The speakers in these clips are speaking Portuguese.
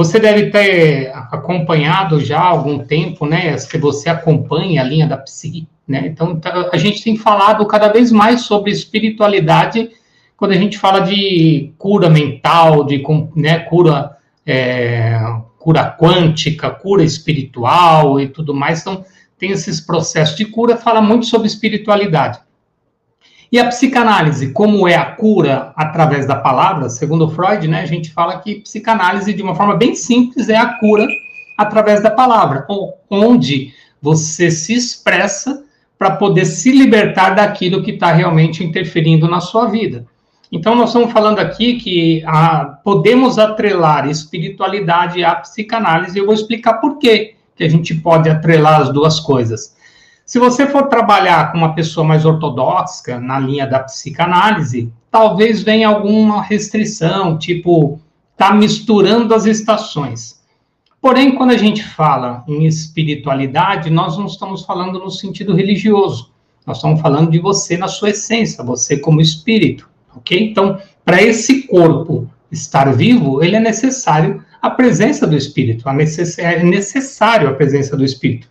Você deve ter acompanhado já há algum tempo, né? Se você acompanha a linha da psique, né? Então, tá, a gente tem falado cada vez mais sobre espiritualidade quando a gente fala de cura mental, de né, cura, é, cura quântica, cura espiritual e tudo mais. Então, tem esses processos de cura, fala muito sobre espiritualidade. E a psicanálise, como é a cura através da palavra, segundo Freud, né, a gente fala que psicanálise, de uma forma bem simples, é a cura através da palavra, onde você se expressa para poder se libertar daquilo que está realmente interferindo na sua vida. Então, nós estamos falando aqui que a, podemos atrelar espiritualidade à psicanálise, e eu vou explicar por quê que a gente pode atrelar as duas coisas. Se você for trabalhar com uma pessoa mais ortodoxa na linha da psicanálise, talvez venha alguma restrição, tipo, tá misturando as estações. Porém, quando a gente fala em espiritualidade, nós não estamos falando no sentido religioso. Nós estamos falando de você na sua essência, você como espírito, ok? Então, para esse corpo estar vivo, ele é necessário a presença do espírito, é necessário a presença do espírito.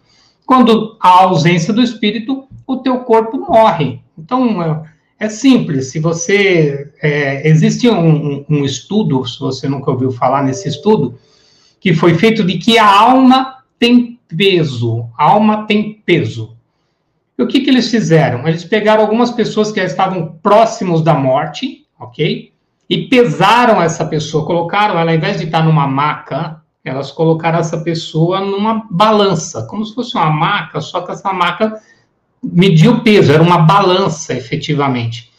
Quando há ausência do espírito, o teu corpo morre. Então, é, é simples. Se você. É, existe um, um, estudo, se você nunca ouviu falar nesse estudo, que foi feito de que a alma tem peso. A alma tem peso. E o que, que eles fizeram? Eles pegaram algumas pessoas que já estavam próximos da morte, ok? E pesaram essa pessoa, colocaram ela, ao invés de estar numa maca, elas colocaram essa pessoa numa balança, como se fosse uma maca, só que essa maca media o peso, era uma balança, efetivamente.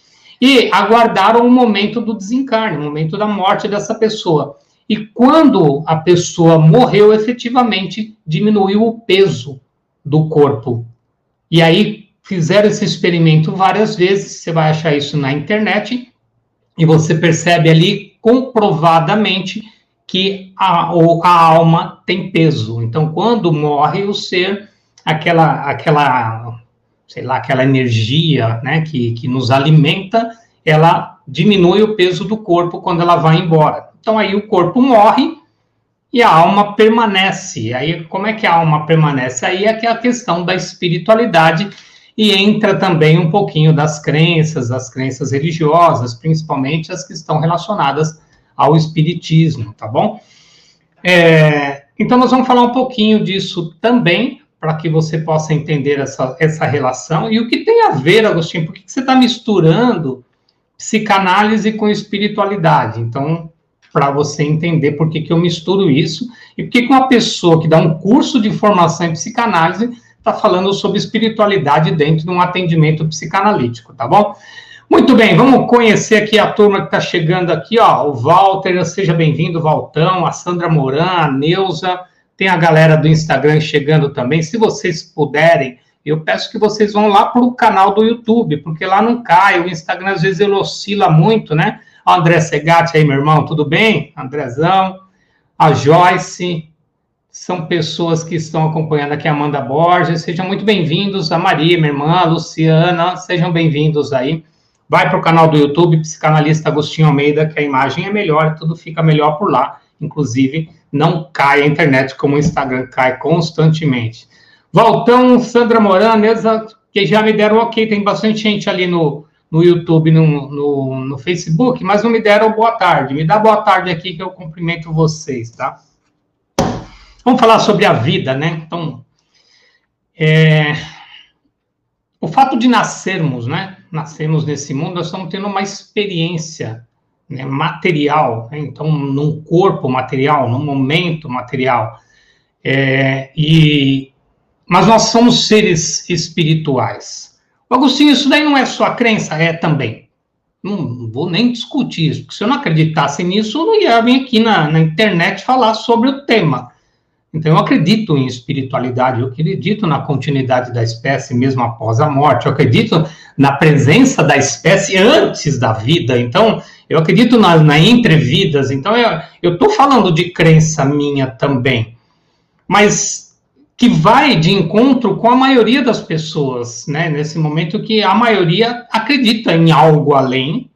E aguardaram o momento do desencarne, o momento da morte dessa pessoa. E quando a pessoa morreu, efetivamente diminuiu o peso do corpo. E aí fizeram esse experimento várias vezes, você vai achar isso na internet, e você percebe ali comprovadamente que a, a alma tem peso. Então, quando morre o ser, aquela, aquela, sei lá, aquela energia, né, que, que nos alimenta, ela diminui o peso do corpo quando ela vai embora. Então, aí o corpo morre e a alma permanece. Aí, como é que a alma permanece? Aí é que é a questão da espiritualidade e entra também um pouquinho das crenças, das crenças religiosas, principalmente as que estão relacionadas ao espiritismo, tá bom? É, então, nós vamos falar um pouquinho disso também, para que você possa entender essa, essa relação. E o que tem a ver, Agostinho, por que você está misturando psicanálise com espiritualidade? Então, para você entender por que, que eu misturo isso e por que, que uma pessoa que dá um curso de formação em psicanálise está falando sobre espiritualidade dentro de um atendimento psicanalítico, tá bom? Muito bem, vamos conhecer aqui a turma que está chegando aqui, ó. O Walter, seja bem-vindo, Valtão, a Sandra Moran, a Neuza, tem a galera do Instagram chegando também. Se vocês puderem, eu peço que vocês vão lá para o canal do YouTube, porque lá não cai. O Instagram às vezes ele oscila muito, né? O André Segatti aí, meu irmão, tudo bem? Andrezão, a Joyce, são pessoas que estão acompanhando aqui, a Amanda Borges, sejam muito bem-vindos, a Maria, minha irmã, a Luciana, sejam bem-vindos aí. Vai para o canal do YouTube, Psicanalista Agostinho Almeida, que a imagem é melhor, tudo fica melhor por lá. Inclusive, não cai a internet como o Instagram cai constantemente. Voltão, Sandra Moranesa, que já me deram ok, tem bastante gente ali no, no YouTube, no, no, no, Facebook, mas não me deram boa tarde. Me dá boa tarde aqui que eu cumprimento vocês, tá? Vamos falar sobre a vida, né? Então, é, o fato de nascermos, né? Nascemos nesse mundo, nós estamos tendo uma experiência né, material, né? então, num corpo material, num momento material. É, e, mas nós somos seres espirituais. Agostinho, isso daí não é só crença? É também. Não, não, vou nem discutir isso, porque se eu não acreditasse nisso, eu não ia vir aqui na, na internet falar sobre o tema. Então, eu acredito em espiritualidade, eu acredito na continuidade da espécie mesmo após a morte, eu acredito na presença da espécie antes da vida. Então, eu acredito na, na entrevidas. Então, eu estou falando de crença minha também, mas que vai de encontro com a maioria das pessoas, né? Nesse momento que a maioria acredita em algo além,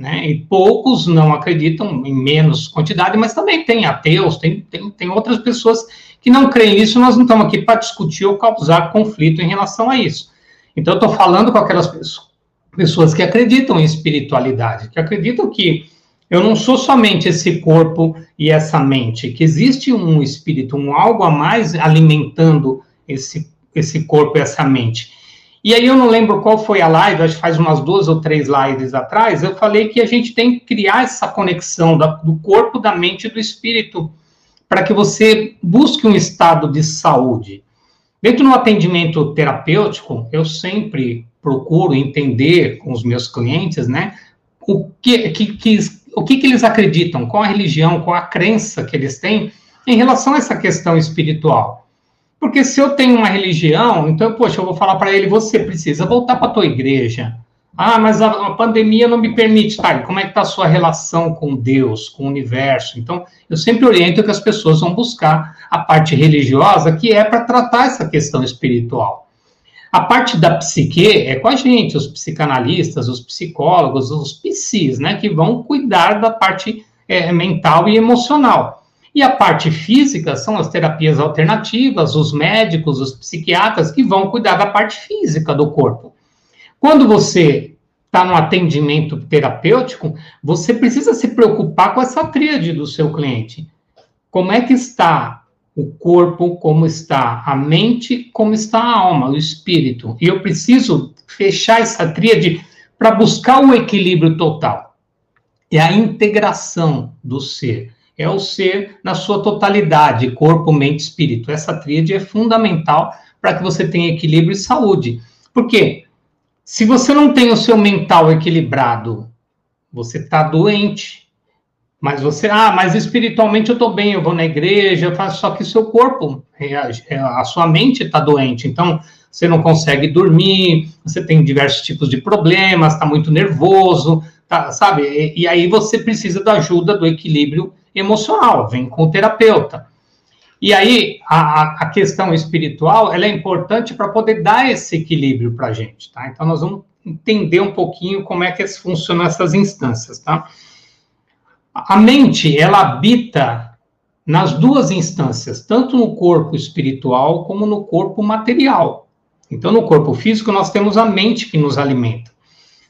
né? E poucos não acreditam em menos quantidade, mas também tem ateus, tem, tem, tem outras pessoas que não creem nisso, nós não estamos aqui para discutir ou causar conflito em relação a isso. Então, eu estou falando com aquelas pessoas que acreditam em espiritualidade, que acreditam que eu não sou somente esse corpo e essa mente, que existe um espírito, um algo a mais alimentando esse, esse corpo e essa mente. E aí eu não lembro qual foi a live, acho que faz umas duas ou três lives atrás, eu falei que a gente tem que criar essa conexão da, do corpo, da mente e do espírito, para que você busque um estado de saúde. Dentro do atendimento terapêutico, eu sempre procuro entender com os meus clientes, né, o que, que, que o que, que eles acreditam, qual a religião, qual a crença que eles têm em relação a essa questão espiritual. Porque se eu tenho uma religião, então, poxa, eu vou falar para ele, você precisa voltar para a tua igreja. Ah, mas a, a, pandemia não me permite. Tá, como é que está a sua relação com Deus, com o universo? Então, eu sempre oriento que as pessoas vão buscar a parte religiosa, que é para tratar essa questão espiritual. A parte da psique é com a gente, os psicanalistas, os psicólogos, os psis, né, que vão cuidar da parte é, mental e emocional. E a parte física são as terapias alternativas, os médicos, os psiquiatras que vão cuidar da parte física do corpo. Quando você está no atendimento terapêutico, você precisa se preocupar com essa tríade do seu cliente. Como é que está o corpo, como está a mente, como está a alma, o espírito. E eu preciso fechar essa tríade para buscar o equilíbrio total. É a integração do ser é o ser na sua totalidade, corpo, mente, espírito. Essa tríade é fundamental para que você tenha equilíbrio e saúde. Por quê? Se você não tem o seu mental equilibrado, você está doente. Mas você, ah, mas espiritualmente eu estou bem, eu vou na igreja, eu faço, só que o seu corpo, reage, é, a sua mente está doente. Então, você não consegue dormir, você tem diversos tipos de problemas, está muito nervoso, tá, sabe? E, e aí você precisa da ajuda do equilíbrio emocional, vem com o terapeuta. E aí, a, a questão espiritual, ela é importante para poder dar esse equilíbrio para a gente, tá? Então, nós vamos entender um pouquinho como é que funcionam essas instâncias, tá? A mente, ela habita nas duas instâncias, tanto no corpo espiritual como no corpo material. Então, no corpo físico, nós temos a mente que nos alimenta.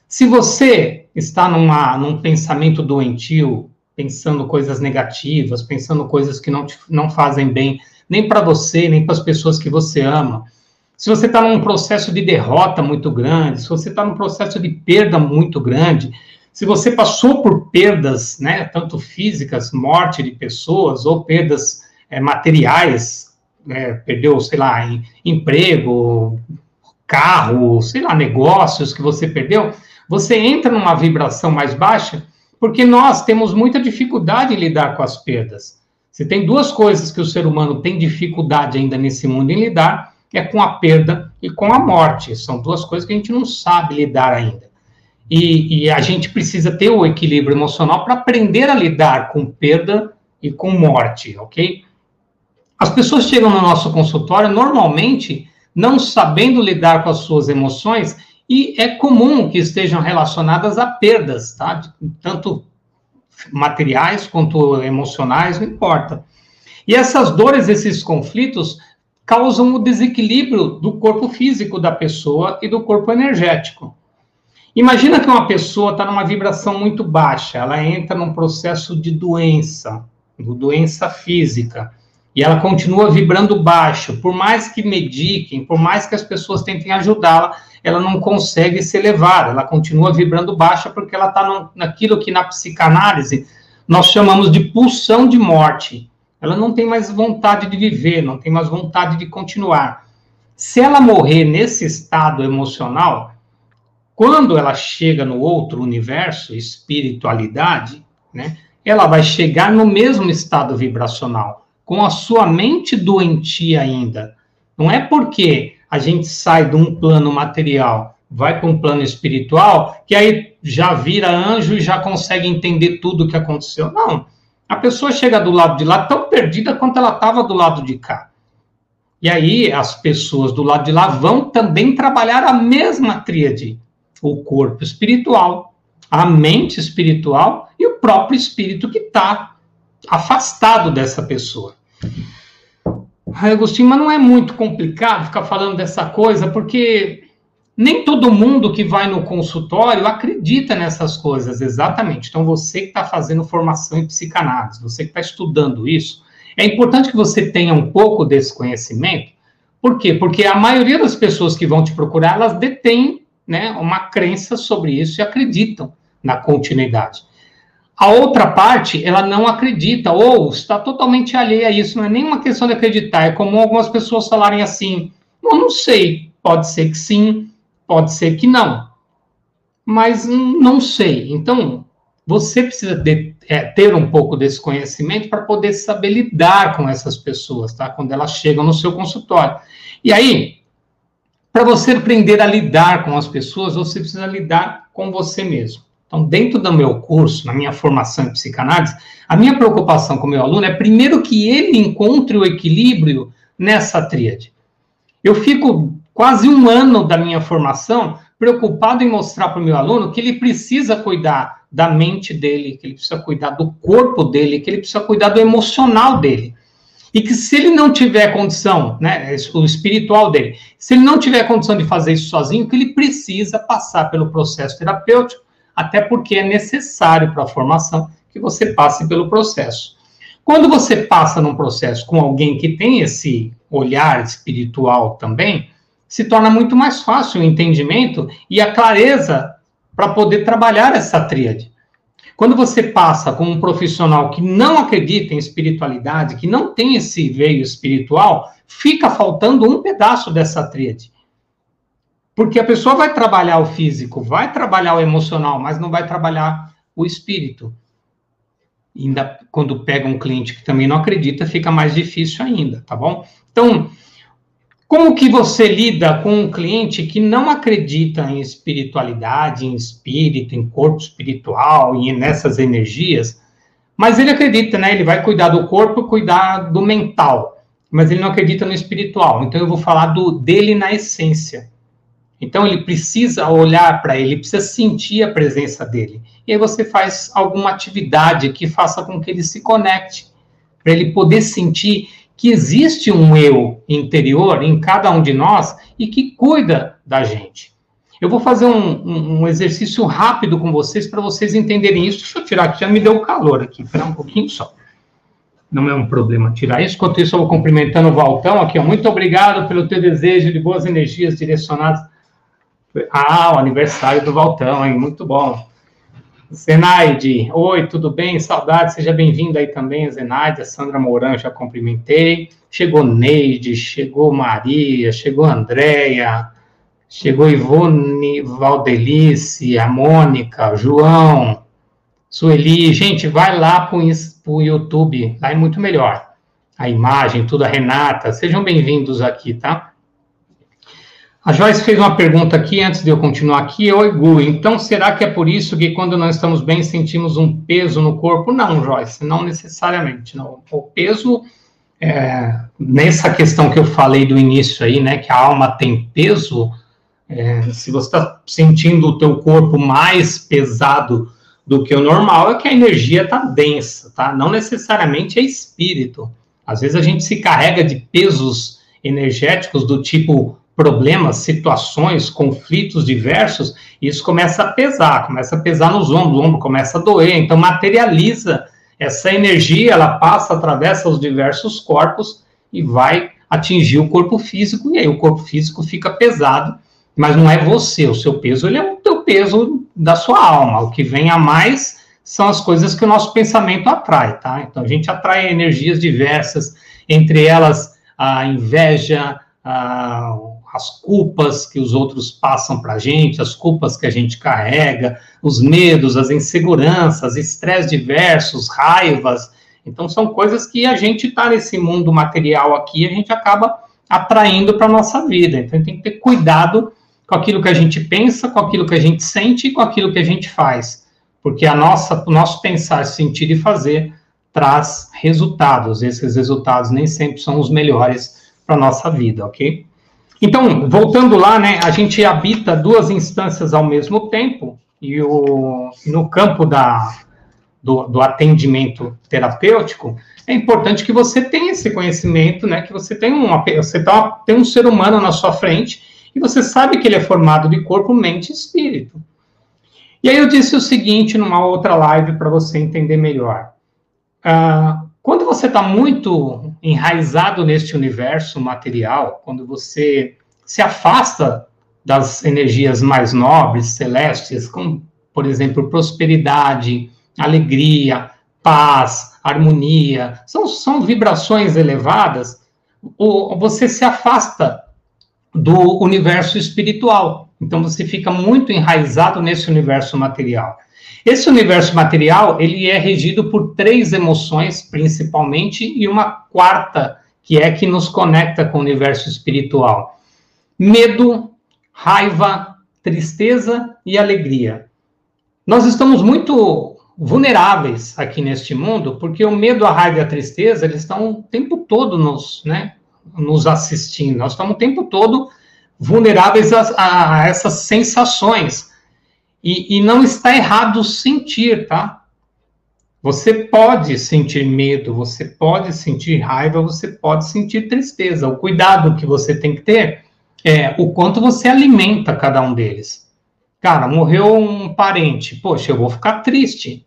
Se você está numa, num pensamento doentio, pensando coisas negativas, pensando coisas que não, te, não fazem bem, nem para você, nem para as pessoas que você ama. Se você está num processo de derrota muito grande, se você está num processo de perda muito grande, se você passou por perdas, né, tanto físicas, morte de pessoas, ou perdas é, materiais, é, perdeu, sei lá, em, emprego, carro, sei lá, negócios que você perdeu, você entra numa vibração mais baixa porque nós temos muita dificuldade em lidar com as perdas. Se tem duas coisas que o ser humano tem dificuldade ainda nesse mundo em lidar, é com a perda e com a morte. São duas coisas que a gente não sabe lidar ainda. E, e a gente precisa ter o equilíbrio emocional para aprender a lidar com perda e com morte, ok? As pessoas chegam no nosso consultório normalmente não sabendo lidar com as suas emoções e é comum que estejam relacionadas a perdas, tá? Tanto materiais quanto emocionais, não importa. E essas dores, esses conflitos, causam o desequilíbrio do corpo físico da pessoa e do corpo energético. Imagina que uma pessoa está numa vibração muito baixa, ela entra num processo de doença, doença física, e ela continua vibrando baixo. Por mais que mediquem, por mais que as pessoas tentem ajudá-la, ela não consegue se elevar, ela continua vibrando baixa porque ela está naquilo que na psicanálise nós chamamos de pulsão de morte. Ela não tem mais vontade de viver, não tem mais vontade de continuar. Se ela morrer nesse estado emocional, quando ela chega no outro universo, espiritualidade, né, ela vai chegar no mesmo estado vibracional, com a sua mente doentia ainda. Não é porque a gente sai de um plano material, vai para um plano espiritual, que aí já vira anjo e já consegue entender tudo o que aconteceu. Não. A pessoa chega do lado de lá tão perdida quanto ela estava do lado de cá. E aí as pessoas do lado de lá vão também trabalhar a mesma tríade: o corpo espiritual, a mente espiritual e o próprio espírito que está afastado dessa pessoa. Ai, Agostinho, mas não é muito complicado ficar falando dessa coisa, porque nem todo mundo que vai no consultório acredita nessas coisas, exatamente. Então, você que está fazendo formação em psicanálise, você que está estudando isso, é importante que você tenha um pouco desse conhecimento. Por quê? Porque a maioria das pessoas que vão te procurar, elas detêm né, uma crença sobre isso e acreditam na continuidade. A outra parte, ela não acredita, ou está totalmente alheia a isso, não é nenhuma questão de acreditar, é como algumas pessoas falarem assim, eu não sei, pode ser que sim, pode ser que não, mas não sei. Então, você precisa de, é, ter um pouco desse conhecimento para poder saber lidar com essas pessoas, tá? Quando elas chegam no seu consultório. E aí, para você aprender a lidar com as pessoas, você precisa lidar com você mesmo. Então, dentro do meu curso, na minha formação em psicanálise, a minha preocupação com o meu aluno é primeiro que ele encontre o equilíbrio nessa tríade. Eu fico quase um ano da minha formação preocupado em mostrar para o meu aluno que ele precisa cuidar da mente dele, que ele precisa cuidar do corpo dele, que ele precisa cuidar do emocional dele. E que se ele não tiver condição, né, o espiritual dele, se ele não tiver condição de fazer isso sozinho, que ele precisa passar pelo processo terapêutico, até porque é necessário para a formação que você passe pelo processo. Quando você passa num processo com alguém que tem esse olhar espiritual também, se torna muito mais fácil o entendimento e a clareza para poder trabalhar essa tríade. Quando você passa com um profissional que não acredita em espiritualidade, que não tem esse veio espiritual, fica faltando um pedaço dessa tríade. Porque a pessoa vai trabalhar o físico, vai trabalhar o emocional, mas não vai trabalhar o espírito. Ainda quando pega um cliente que também não acredita, fica mais difícil ainda, tá bom? Então, como que você lida com um cliente que não acredita em espiritualidade, em espírito, em corpo espiritual e nessas energias, mas ele acredita, né? Ele vai cuidar do corpo, cuidar do mental, mas ele não acredita no espiritual. Então eu vou falar do dele na essência. Então ele precisa olhar para ele, precisa sentir a presença dele. E aí você faz alguma atividade que faça com que ele se conecte, para ele poder sentir que existe um eu interior em cada um de nós e que cuida da gente. Eu vou fazer um, um, um exercício rápido com vocês para vocês entenderem isso. Deixa eu tirar aqui, já me deu calor aqui, espera um pouquinho só. Não é um problema tirar isso. Enquanto isso, eu vou cumprimentando o Valtão aqui. Muito obrigado pelo teu desejo de boas energias direcionadas. Ah, o aniversário do Valtão, hein? Muito bom. Zenaide, oi, tudo bem? Saudade, seja bem-vindo aí também, Zenaide. A Sandra Mourão já cumprimentei. Chegou Neide, chegou Maria, chegou Andréia, chegou Ivone Valdelice, a Mônica, João, Sueli. Gente, vai lá para o YouTube, lá é muito melhor. A imagem, tudo, a Renata. Sejam bem-vindos aqui, tá? A Joyce fez uma pergunta aqui, antes de eu continuar aqui. Oi, Gu, então será que é por isso que quando não estamos bem sentimos um peso no corpo? Não, Joyce, não necessariamente. Não. O peso, é, nessa questão que eu falei do início aí, né, que a alma tem peso, é, se você está sentindo o teu corpo mais pesado do que o normal, é que a energia está densa, tá? Não necessariamente é espírito. Às vezes a gente se carrega de pesos energéticos do tipo problemas, situações, conflitos diversos, isso começa a pesar, começa a pesar nos ombros, o ombro começa a doer, então materializa essa energia, ela passa, atravessa os diversos corpos e vai atingir o corpo físico, e aí o corpo físico fica pesado, mas não é você, o seu peso, ele é o teu peso da sua alma, o que vem a mais são as coisas que o nosso pensamento atrai, tá? Então a gente atrai energias diversas, entre elas a inveja, a, as culpas que os outros passam para a gente, as culpas que a gente carrega, os medos, as inseguranças, estresse diversos, raivas. Então, são coisas que a gente está nesse mundo material aqui, a gente acaba atraindo para a nossa vida. Então, tem que ter cuidado com aquilo que a gente pensa, com aquilo que a gente sente e com aquilo que a gente faz. Porque a nossa, o nosso pensar, sentir e fazer traz resultados. Esses resultados nem sempre são os melhores para a nossa vida, ok? Então, voltando lá, né, a gente habita duas instâncias ao mesmo tempo, e o, no campo da, do, do, atendimento terapêutico, é importante que você tenha esse conhecimento, né, que você tem, uma, você tá, tem um ser humano na sua frente, e você sabe que ele é formado de corpo, mente e espírito. E aí eu disse o seguinte numa outra live para você entender melhor. Uh, quando você está muito enraizado neste universo material, quando você se afasta das energias mais nobres, celestes, como, por exemplo, prosperidade, alegria, paz, harmonia, são, são vibrações elevadas, ou você se afasta do universo espiritual. Então você fica muito enraizado nesse universo material. Esse universo material, ele é regido por três emoções, principalmente, e uma quarta, que é que nos conecta com o universo espiritual. Medo, raiva, tristeza e alegria. Nós estamos muito vulneráveis aqui neste mundo, porque o medo, a raiva e a tristeza, eles estão o tempo todo nos, né, nos assistindo. Nós estamos o tempo todo vulneráveis a, a essas sensações. E, e não está errado sentir, tá? Você pode sentir medo, você pode sentir raiva, você pode sentir tristeza. O cuidado que você tem que ter é o quanto você alimenta cada um deles. Cara, morreu um parente, poxa, eu vou ficar triste,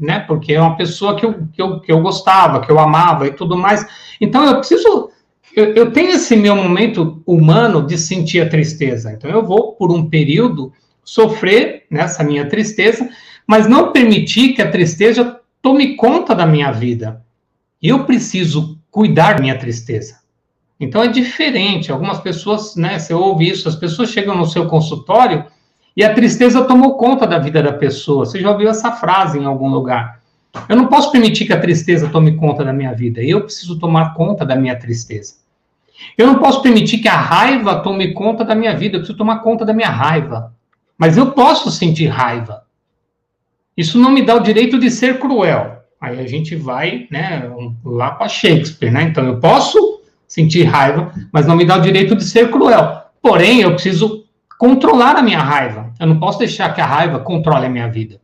né? Porque é uma pessoa que eu, que eu, que eu gostava, que eu amava e tudo mais. Então eu preciso. Eu, eu tenho esse meu momento humano de sentir a tristeza. Então eu vou, por um período, sofrer nessa minha tristeza, mas não permitir que a tristeza tome conta da minha vida. Eu preciso cuidar da minha tristeza. Então é diferente. Algumas pessoas, né, você ouve isso, as pessoas chegam no seu consultório e a tristeza tomou conta da vida da pessoa. Você já ouviu essa frase em algum lugar? Eu não posso permitir que a tristeza tome conta da minha vida. Eu preciso tomar conta da minha tristeza. Eu não posso permitir que a raiva tome conta da minha vida. Eu preciso tomar conta da minha raiva. Mas eu posso sentir raiva. Isso não me dá o direito de ser cruel. Aí a gente vai né, lá para Shakespeare, né? Então eu posso sentir raiva, mas não me dá o direito de ser cruel. Porém, eu preciso controlar a minha raiva. Eu não posso deixar que a raiva controle a minha vida.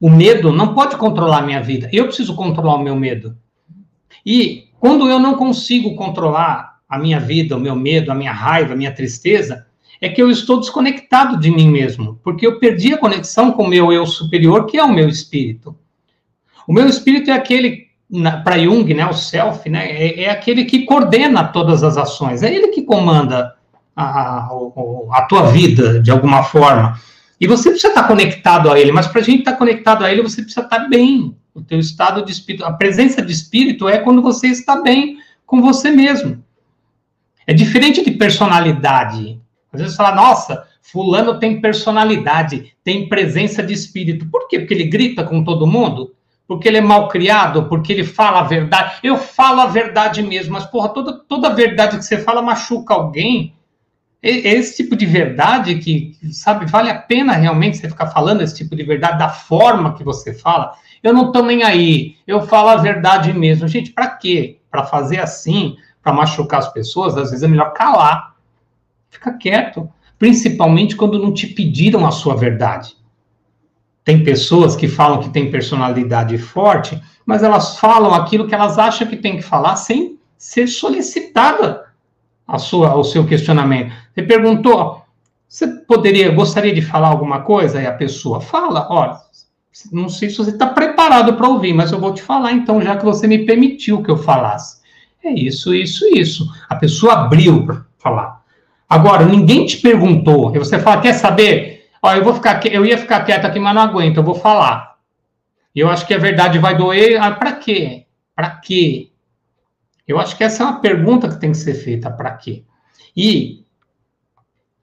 O medo não pode controlar a minha vida. Eu preciso controlar o meu medo. E quando eu não consigo controlar a minha vida, o meu medo, a minha raiva, a minha tristeza, é que eu estou desconectado de mim mesmo, porque eu perdi a conexão com o meu eu superior, que é o meu espírito. O meu espírito é aquele, para Jung, né, o self, né, é, é, aquele que coordena todas as ações, é ele que comanda a, a, a tua vida, de alguma forma. E você precisa estar conectado a ele, mas para a gente estar conectado a ele, você precisa estar bem. O teu estado de espírito, a presença de espírito é quando você está bem com você mesmo. É diferente de personalidade. Às vezes fala, nossa, fulano tem personalidade, tem presença de espírito. Por quê? Porque ele grita com todo mundo? Porque ele é mal criado? Porque ele fala a verdade? Eu falo a verdade mesmo, mas, porra, toda, toda verdade que você fala machuca alguém. Esse tipo de verdade que, sabe, vale a pena realmente você ficar falando esse tipo de verdade da forma que você fala. Eu não tô nem aí, eu falo a verdade mesmo. Gente, para quê? Para fazer assim, para machucar as pessoas, às vezes é melhor calar Fica quieto, principalmente quando não te pediram a sua verdade. Tem pessoas que falam que têm personalidade forte, mas elas falam aquilo que elas acham que tem que falar sem ser solicitada a sua, o seu questionamento. Você perguntou, você poderia, gostaria de falar alguma coisa? E a pessoa fala, olha, não sei se você está preparado para ouvir, mas eu vou te falar então, já que você me permitiu que eu falasse. É isso, isso, isso. A pessoa abriu para falar. Agora, ninguém te perguntou, e você fala, quer saber? Ó, eu vou ficar, eu ia ficar quieto aqui, mas não aguento, eu vou falar. Eu acho que a verdade vai doer. Ah, para quê? Para quê? Eu acho que essa é uma pergunta que tem que ser feita, para quê? E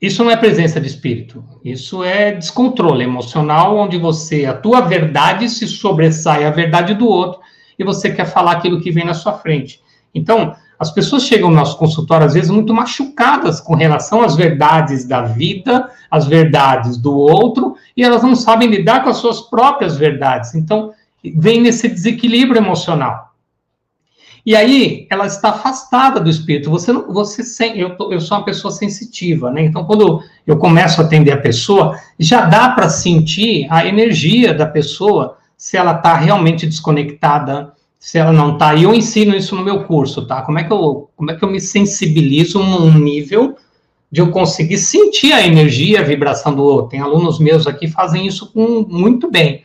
isso não é presença de espírito, isso é descontrole emocional, onde você, a tua verdade se sobressai à verdade do outro, e você quer falar aquilo que vem na sua frente. Então, as pessoas chegam no nosso consultório, às vezes, muito machucadas com relação às verdades da vida, às verdades do outro, e elas não sabem lidar com as suas próprias verdades. Então, vem nesse desequilíbrio emocional. E aí, ela está afastada do espírito. Você, você eu, eu sou uma pessoa sensitiva, né? Então, quando eu começo a atender a pessoa, já dá para sentir a energia da pessoa, se ela está realmente desconectada, se ela não está. E eu ensino isso no meu curso, tá? Como é que eu, como é que eu me sensibilizo num nível de eu conseguir sentir a energia, a vibração do outro. Tem alunos meus aqui que fazem isso com, muito bem.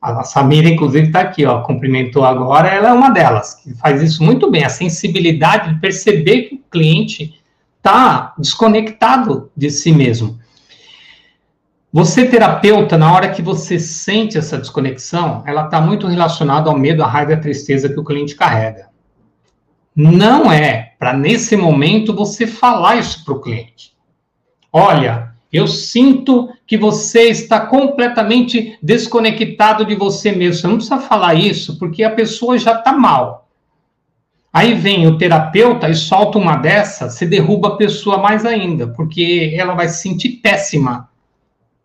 A Samira, inclusive, está aqui, ó, cumprimentou agora, ela é uma delas, que faz isso muito bem, a sensibilidade de perceber que o cliente está desconectado de si mesmo. Você, terapeuta, na hora que você sente essa desconexão, ela está muito relacionada ao medo, à raiva e à tristeza que o cliente carrega. Não é para, nesse momento, você falar isso para o cliente. Olha, eu sinto que você está completamente desconectado de você mesmo. Você não precisa falar isso, porque a pessoa já está mal. Aí vem o terapeuta e solta uma dessa, você derruba a pessoa mais ainda, porque ela vai se sentir péssima.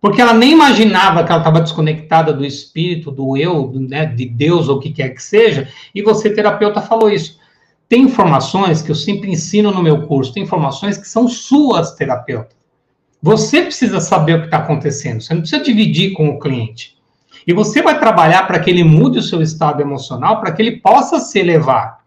Porque ela nem imaginava que ela estava desconectada do espírito, do eu, né, de Deus ou o que quer que seja, e você, terapeuta, falou isso. Tem informações que eu sempre ensino no meu curso, tem informações que são suas, terapeuta. Você precisa saber o que está acontecendo, você não precisa dividir com o cliente. E você vai trabalhar para que ele mude o seu estado emocional, para que ele possa se elevar.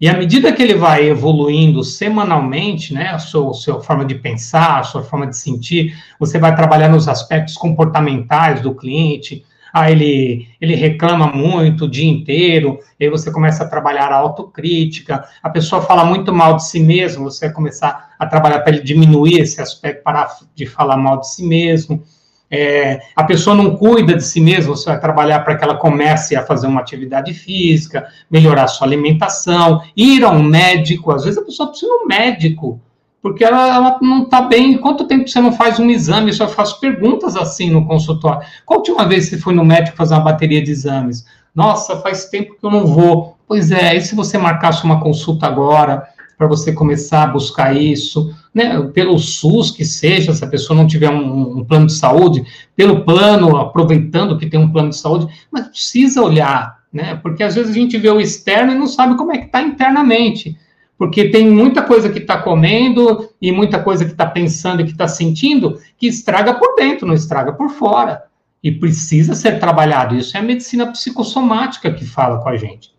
E à medida que ele vai evoluindo semanalmente, né, a sua, a sua, forma de pensar, a sua forma de sentir, você vai trabalhar nos aspectos comportamentais do cliente, ah, ele, ele reclama muito o dia inteiro, aí você começa a trabalhar a autocrítica, a pessoa fala muito mal de si mesmo, você vai começar a trabalhar para ele diminuir esse aspecto, parar de falar mal de si mesmo. É, a pessoa não cuida de si mesma, você vai trabalhar para que ela comece a fazer uma atividade física, melhorar sua alimentação, ir a um médico. Às vezes a pessoa precisa de um médico porque ela, ela não está bem. Quanto tempo você não faz um exame? Eu só faço perguntas assim no consultório. Qual a última vez você foi no médico fazer uma bateria de exames? Nossa, faz tempo que eu não vou. Pois é, e se você marcasse uma consulta agora, para você começar a buscar isso, né, pelo SUS que seja, se a pessoa não tiver um, um, plano de saúde, pelo plano, aproveitando que tem um plano de saúde, mas precisa olhar, né, porque às vezes a gente vê o externo e não sabe como é que está internamente porque tem muita coisa que está comendo e muita coisa que está pensando e que está sentindo que estraga por dentro, não estraga por fora. E precisa ser trabalhado. Isso é a medicina psicossomática que fala com a gente.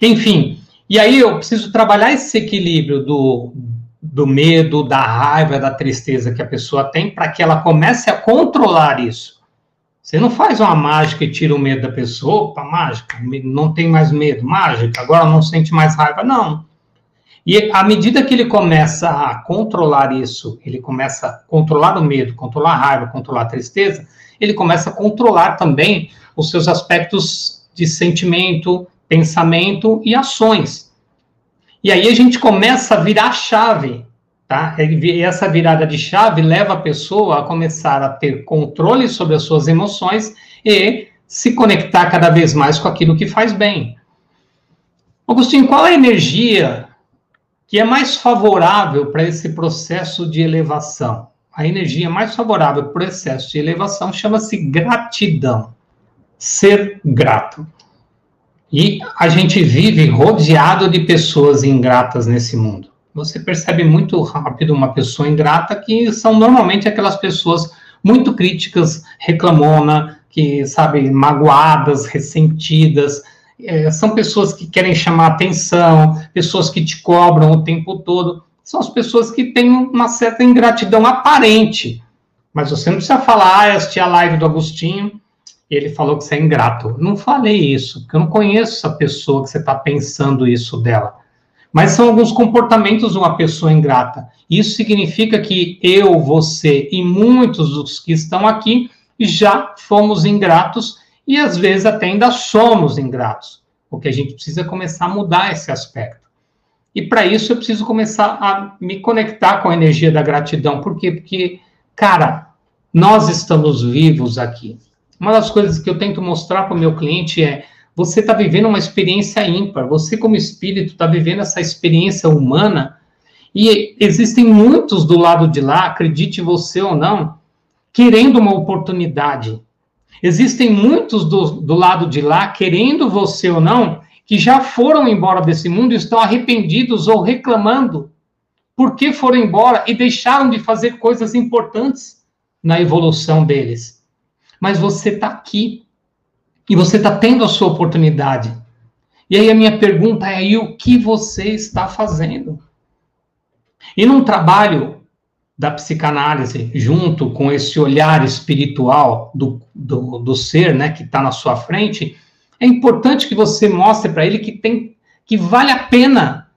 Enfim, e aí eu preciso trabalhar esse equilíbrio do, do medo, da raiva, da tristeza que a pessoa tem para que ela comece a controlar isso. Você não faz uma mágica e tira o medo da pessoa, opa, mágica, não tem mais medo, mágica, agora não sente mais raiva, não. E à medida que ele começa a controlar isso, ele começa a controlar o medo, controlar a raiva, controlar a tristeza, ele começa a controlar também os seus aspectos de sentimento, pensamento e ações. E aí a gente começa a virar chave Tá? E essa virada de chave leva a pessoa a começar a ter controle sobre as suas emoções e se conectar cada vez mais com aquilo que faz bem. Agostinho, qual é a energia que é mais favorável para esse processo de elevação? A energia mais favorável para o processo de elevação chama-se gratidão. Ser grato. E a gente vive rodeado de pessoas ingratas nesse mundo você percebe muito rápido uma pessoa ingrata, que são normalmente aquelas pessoas muito críticas, reclamona, que, sabe, magoadas, ressentidas. É, são pessoas que querem chamar atenção, pessoas que te cobram o tempo todo. São as pessoas que têm uma certa ingratidão aparente. Mas você não precisa falar, ah, assisti a live do Agostinho, ele falou que você é ingrato. Não falei isso, porque eu não conheço essa pessoa que você está pensando isso dela mas são alguns comportamentos de uma pessoa ingrata. Isso significa que eu, você e muitos dos que estão aqui já fomos ingratos e às vezes até ainda somos ingratos. O que a gente precisa começar a mudar esse aspecto. E para isso eu preciso começar a me conectar com a energia da gratidão. Por quê? Porque, cara, nós estamos vivos aqui. Uma das coisas que eu tento mostrar para o meu cliente é você está vivendo uma experiência ímpar. Você, como espírito, está vivendo essa experiência humana. E existem muitos do lado de lá, acredite você ou não, querendo uma oportunidade. Existem muitos do, do lado de lá, querendo você ou não, que já foram embora desse mundo e estão arrependidos ou reclamando por que foram embora e deixaram de fazer coisas importantes na evolução deles. Mas você está aqui e você está tendo a sua oportunidade. E aí a minha pergunta é: e o que você está fazendo? E num trabalho da psicanálise, junto com esse olhar espiritual do, do, do ser, né, que está na sua frente, é importante que você mostre para ele que tem que vale a pena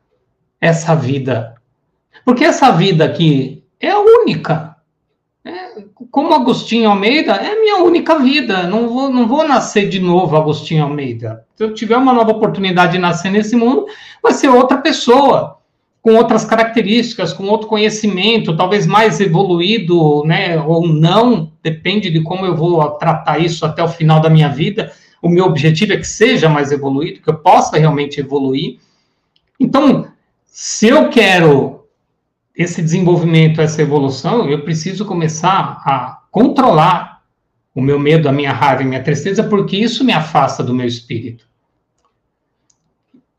essa vida. Porque essa vida aqui é única. É, como Agostinho Almeida, é minha única vida. Não vou, não vou nascer de novo, Agostinho Almeida. Se eu tiver uma nova oportunidade de nascer nesse mundo, vai ser outra pessoa, com outras características, com outro conhecimento, talvez mais evoluído, né, ou não, depende de como eu vou tratar isso até o final da minha vida o meu objetivo é que seja mais evoluído, que eu possa realmente evoluir. Então, se eu quero esse desenvolvimento, essa evolução, eu preciso começar a controlar o meu medo, a minha raiva a minha tristeza, porque isso me afasta do meu espírito.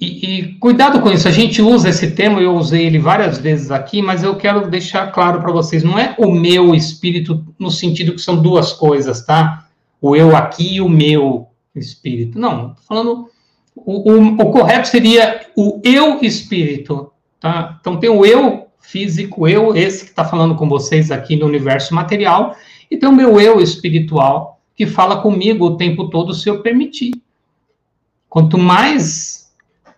E, e, cuidado com isso, a gente usa esse termo, eu usei ele várias vezes aqui, mas eu quero deixar claro para vocês, não é o meu espírito no sentido que são duas coisas, tá? O eu aqui e o meu espírito. Não, estou falando. O, o, o, correto seria o eu espírito. Tá? Então tem o eu físico, eu, esse que está falando com vocês aqui no universo material, e tem o meu eu espiritual, que fala comigo o tempo todo se eu permitir. Quanto mais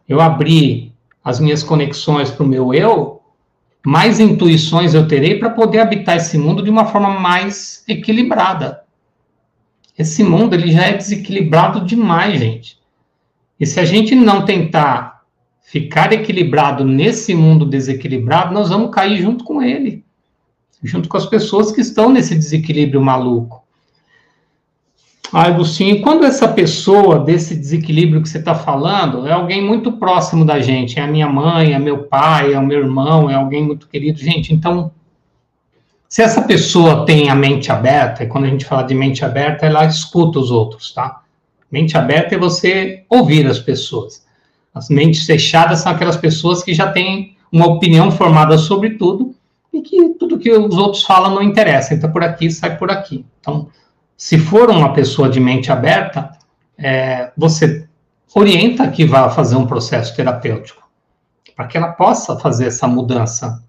eu abrir as minhas conexões para o meu eu, mais intuições eu terei para poder habitar esse mundo de uma forma mais equilibrada. Esse mundo ele já é desequilibrado demais, gente. E se a gente não tentar ficar equilibrado nesse mundo desequilibrado, nós vamos cair junto com ele, junto com as pessoas que estão nesse desequilíbrio maluco. Ah, Agostinho, quando essa pessoa desse desequilíbrio que você está falando é alguém muito próximo da gente, é a minha mãe, é meu pai, é o meu irmão, é alguém muito querido, gente, então se essa pessoa tem a mente aberta, e quando a gente fala de mente aberta, ela escuta os outros, tá? Mente aberta é você ouvir as pessoas. As mentes fechadas são aquelas pessoas que já têm uma opinião formada sobre tudo e que tudo que os outros falam não interessa. Entra por aqui, sai por aqui. Então, se for uma pessoa de mente aberta, é, você orienta que vá fazer um processo terapêutico para que ela possa fazer essa mudança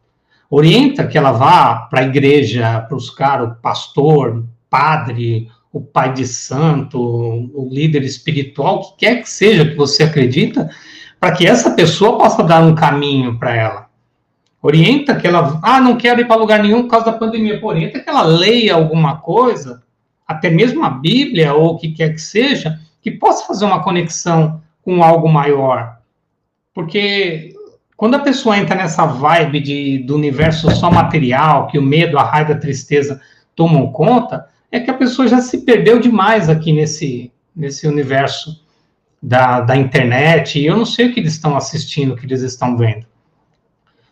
orienta que ela vá para a igreja, caras, o pastor, padre, o pai de santo, o líder espiritual, o que quer que seja que você acredita, para que essa pessoa possa dar um caminho para ela. Orienta que ela, ah, não quero ir para lugar nenhum por causa da pandemia. Pô, orienta que ela leia alguma coisa, até mesmo a Bíblia ou o que quer que seja, que possa fazer uma conexão com algo maior. Porque quando a pessoa entra nessa vibe de, do universo só material, que o medo, a raiva, a tristeza tomam conta, é que a pessoa já se perdeu demais aqui nesse, nesse universo da, da internet. E eu não sei o que eles estão assistindo, o que eles estão vendo.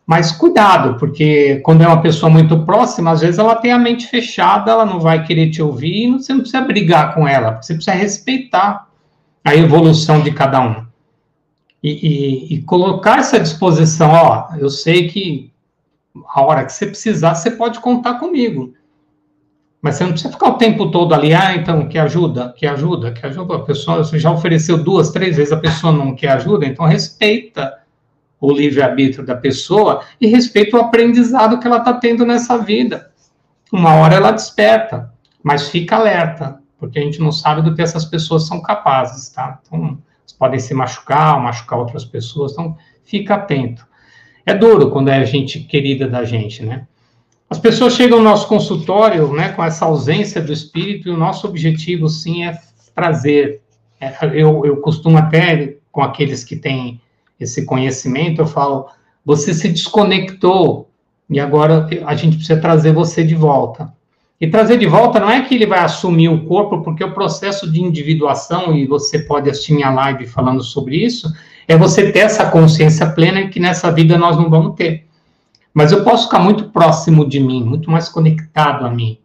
Mas cuidado, porque quando é uma pessoa muito próxima, às vezes ela tem a mente fechada, ela não vai querer te ouvir, e você não precisa brigar com ela, você precisa respeitar a evolução de cada um e, e, e colocar essa disposição, ó, eu sei que a hora que você precisar, você pode contar comigo. Mas você não precisa ficar o tempo todo ali, ah, então, que ajuda, que ajuda, que ajuda. A pessoa você já ofereceu duas, três vezes, a pessoa não quer ajuda, então respeita o livre-arbítrio da pessoa e respeita o aprendizado que ela está tendo nessa vida. Uma hora ela desperta, mas fica alerta, porque a gente não sabe do que essas pessoas são capazes, tá? Então, podem se machucar, ou machucar outras pessoas, então fica atento. É duro quando é gente querida da gente, né? As pessoas chegam ao nosso consultório, né, com essa ausência do espírito, e o nosso objetivo, sim, é trazer. É, eu, eu costumo até, com aqueles que têm esse conhecimento, eu falo, você se desconectou, e agora a gente precisa trazer você de volta. E trazer de volta não é que ele vai assumir o corpo, porque o processo de individuação, e você pode assistir minha live falando sobre isso, é você ter essa consciência plena que nessa vida nós não vamos ter. Mas eu posso ficar muito próximo de mim, muito mais conectado a mim.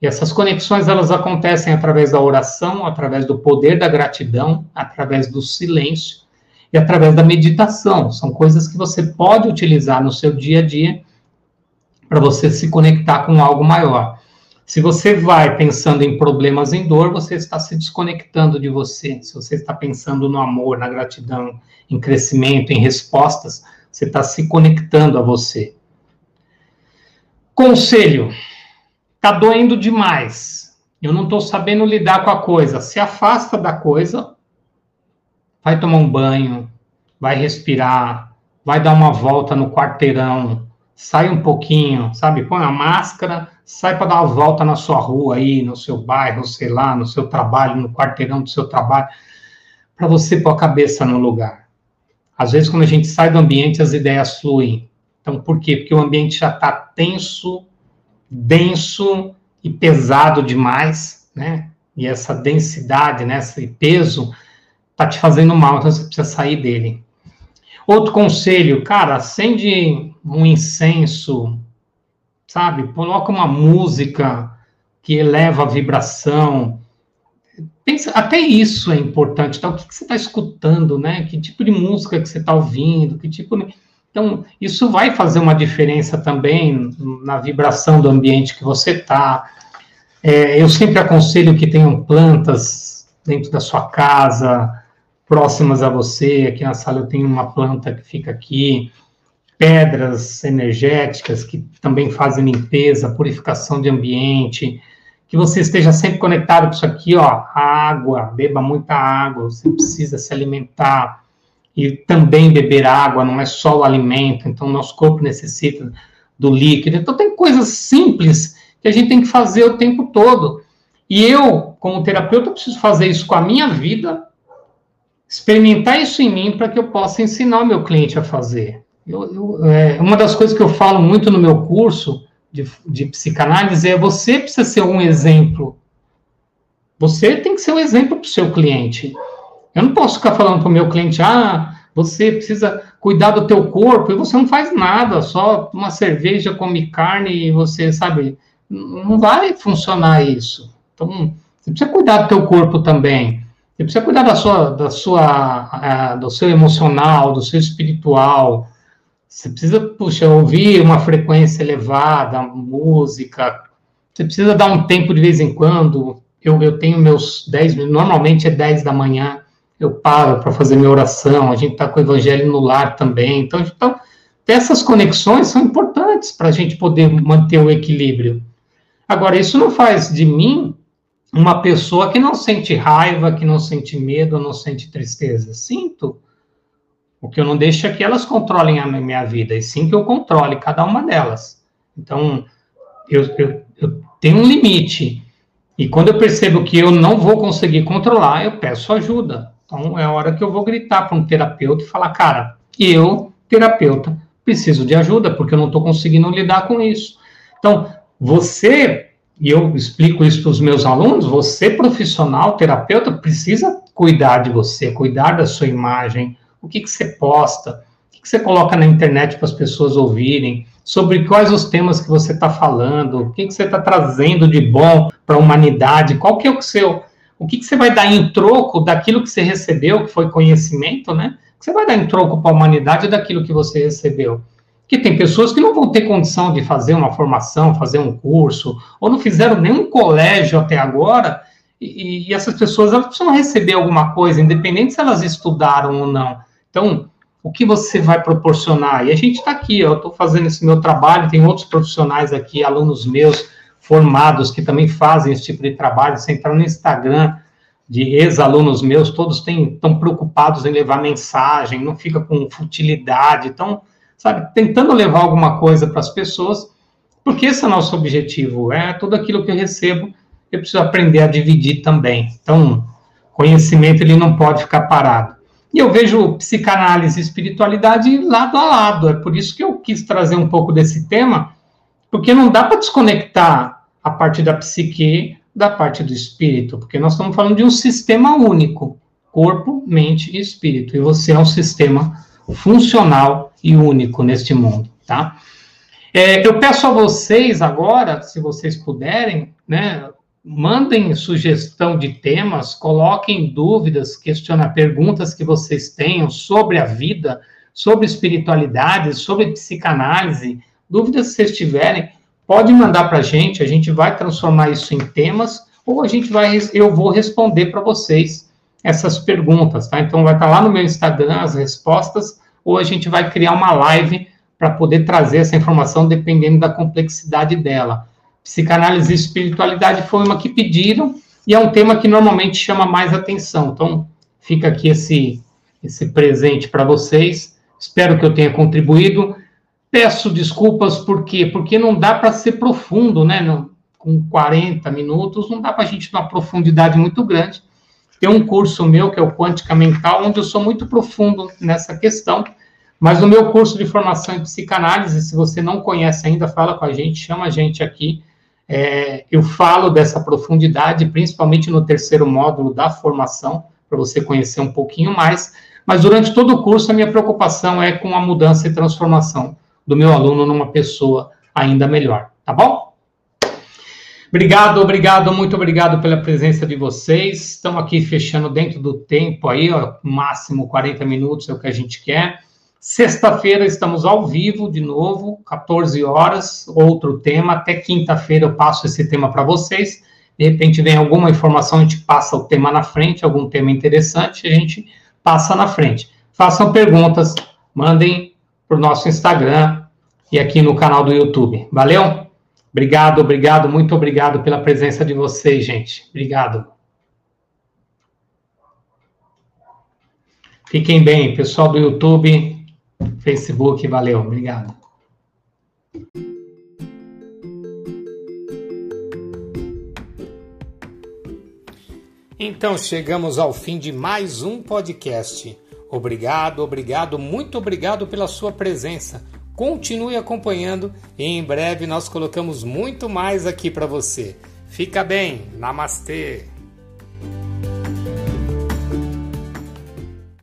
E essas conexões elas acontecem através da oração, através do poder da gratidão, através do silêncio e através da meditação. São coisas que você pode utilizar no seu dia a dia para você se conectar com algo maior. Se você vai pensando em problemas, em dor, você está se desconectando de você. Se você está pensando no amor, na gratidão, em crescimento, em respostas, você está se conectando a você. Conselho: está doendo demais. Eu não estou sabendo lidar com a coisa. Se afasta da coisa, vai tomar um banho, vai respirar, vai dar uma volta no quarteirão, sai um pouquinho, sabe? Põe a máscara, sai para dar uma volta na sua rua aí, no seu bairro, sei lá, no seu trabalho, no quarteirão do seu trabalho, para você pôr a cabeça no lugar. Às vezes, quando a gente sai do ambiente, as ideias fluem. Então, por quê? Porque o ambiente já está tenso, denso e pesado demais, né? E essa densidade, né, esse peso, tá te fazendo mal, então você precisa sair dele. Outro conselho, cara, acende um incenso, sabe? Coloca uma música que eleva a vibração. Pensa, até isso é importante. Tá? O que, que você está escutando, né? Que tipo de música que você está ouvindo? Que tipo de... Então, isso vai fazer uma diferença também na vibração do ambiente que você está. É, eu sempre aconselho que tenham plantas dentro da sua casa, próximas a você. Aqui na sala eu tenho uma planta que fica aqui, pedras energéticas que também fazem limpeza, purificação de ambiente. Que você esteja sempre conectado com isso aqui, ó, água, beba muita água, você precisa se alimentar e também beber água, não é só o alimento, então nosso corpo necessita do líquido. Então tem coisas simples que a gente tem que fazer o tempo todo. E eu, como terapeuta, preciso fazer isso com a minha vida, experimentar isso em mim para que eu possa ensinar o meu cliente a fazer. Eu, eu, é, uma das coisas que eu falo muito no meu curso de, de psicanálise é você precisa ser um exemplo. Você tem que ser um exemplo para o seu cliente. Eu não posso ficar falando para o meu cliente, ah, você precisa cuidar do teu corpo e você não faz nada, só uma cerveja, come carne e você, sabe, não vai funcionar isso. Então, você precisa cuidar do teu corpo também. Você precisa cuidar da sua, da sua, do seu emocional, do seu espiritual. Você precisa, puxa, ouvir uma frequência elevada, música. Você precisa dar um tempo de vez em quando. Eu, eu tenho meus 10 minutos, normalmente é 10 da manhã, eu paro para fazer minha oração. A gente está com o evangelho no lar também. Então, então essas conexões são importantes para a gente poder manter o equilíbrio. Agora, isso não faz de mim uma pessoa que não sente raiva, que não sente medo, não sente tristeza. Sinto. O que eu não deixo é que elas controlem a minha vida, e sim que eu controle cada uma delas. Então, eu, eu, eu tenho um limite. E quando eu percebo que eu não vou conseguir controlar, eu peço ajuda. Então, é a hora que eu vou gritar para um terapeuta e falar: cara, eu, terapeuta, preciso de ajuda, porque eu não estou conseguindo lidar com isso. Então, você e eu explico isso para os meus alunos, você profissional, terapeuta, precisa cuidar de você, cuidar da sua imagem, o que, que você posta, o que, que você coloca na internet para as pessoas ouvirem, sobre quais os temas que você está falando, o que, que você está trazendo de bom para a humanidade, qual que é o seu, o que, que você vai dar em troco daquilo que você recebeu, que foi conhecimento, né? O que você vai dar em troco para a humanidade daquilo que você recebeu? que tem pessoas que não vão ter condição de fazer uma formação, fazer um curso, ou não fizeram nenhum colégio até agora, e, e essas pessoas elas precisam receber alguma coisa, independente se elas estudaram ou não. Então, o que você vai proporcionar? E a gente está aqui, eu estou fazendo esse meu trabalho, tem outros profissionais aqui, alunos meus formados que também fazem esse tipo de trabalho. Você entrar no Instagram de ex-alunos meus, todos estão preocupados em levar mensagem, não fica com futilidade. Então, sabe, tentando levar alguma coisa para as pessoas, porque esse é o nosso objetivo, é tudo aquilo que eu recebo, eu preciso aprender a dividir também. Então, conhecimento ele não pode ficar parado. E eu vejo psicanálise e espiritualidade lado a lado, é por isso que eu quis trazer um pouco desse tema, porque não dá para desconectar a parte da psique, da parte do espírito, porque nós estamos falando de um sistema único, corpo, mente e espírito, e você é um sistema funcional e único neste mundo, tá? É, eu peço a vocês agora, se vocês puderem, né, mandem sugestão de temas, coloquem dúvidas, questiona perguntas que vocês tenham sobre a vida, sobre espiritualidade, sobre psicanálise, dúvidas que vocês tiverem, pode mandar para a gente, a gente vai transformar isso em temas, ou a gente vai, eu vou responder para vocês essas perguntas, tá? Então vai estar tá lá no meu Instagram as respostas, ou a gente vai criar uma live para poder trazer essa informação dependendo da complexidade dela. Psicanálise e espiritualidade foi uma que pediram e é um tema que normalmente chama mais atenção. Então, fica aqui esse, esse presente para vocês. Espero que eu tenha contribuído. Peço desculpas, por quê? Porque não dá para ser profundo, né? Não, com 40 minutos, não dá para a gente uma profundidade muito grande. Tem um curso meu, que é o Quântica Mental, onde eu sou muito profundo nessa questão. Mas no meu curso de formação em psicanálise, se você não conhece ainda, fala com a gente, chama a gente aqui. É, eu falo dessa profundidade, principalmente no terceiro módulo da formação, para você conhecer um pouquinho mais. Mas durante todo o curso, a minha preocupação é com a mudança e transformação do meu aluno numa pessoa ainda melhor, tá bom? Obrigado, obrigado, muito obrigado pela presença de vocês. Estamos aqui fechando dentro do tempo aí, ó, máximo 40 minutos é o que a gente quer. Sexta-feira estamos ao vivo de novo, 14 horas, outro tema. Até quinta-feira eu passo esse tema para vocês. De repente vem alguma informação, a gente passa o tema na frente, algum tema interessante, a gente passa na frente. Façam perguntas, mandem para o nosso Instagram e aqui no canal do YouTube. Valeu? Obrigado, obrigado, muito obrigado pela presença de vocês, gente. Obrigado. Fiquem bem, pessoal do YouTube, Facebook, valeu, obrigado. Então chegamos ao fim de mais um podcast. Obrigado, obrigado, muito obrigado pela sua presença. Continue acompanhando e em breve nós colocamos muito mais aqui para você. Fica bem, namastê!